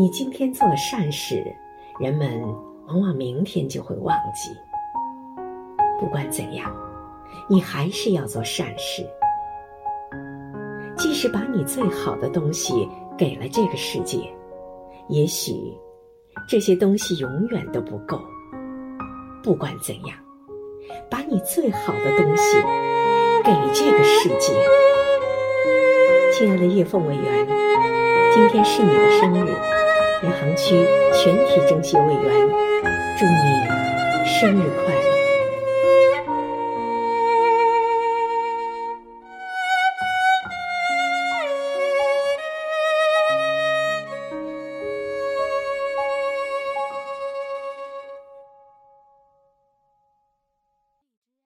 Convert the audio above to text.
你今天做了善事，人们往往明天就会忘记。不管怎样，你还是要做善事。即使把你最好的东西给了这个世界，也许这些东西永远都不够。不管怎样，把你最好的东西给这个世界。亲爱的叶凤委员，今天是你的生日。余杭区全体政协委员，祝你生日快乐！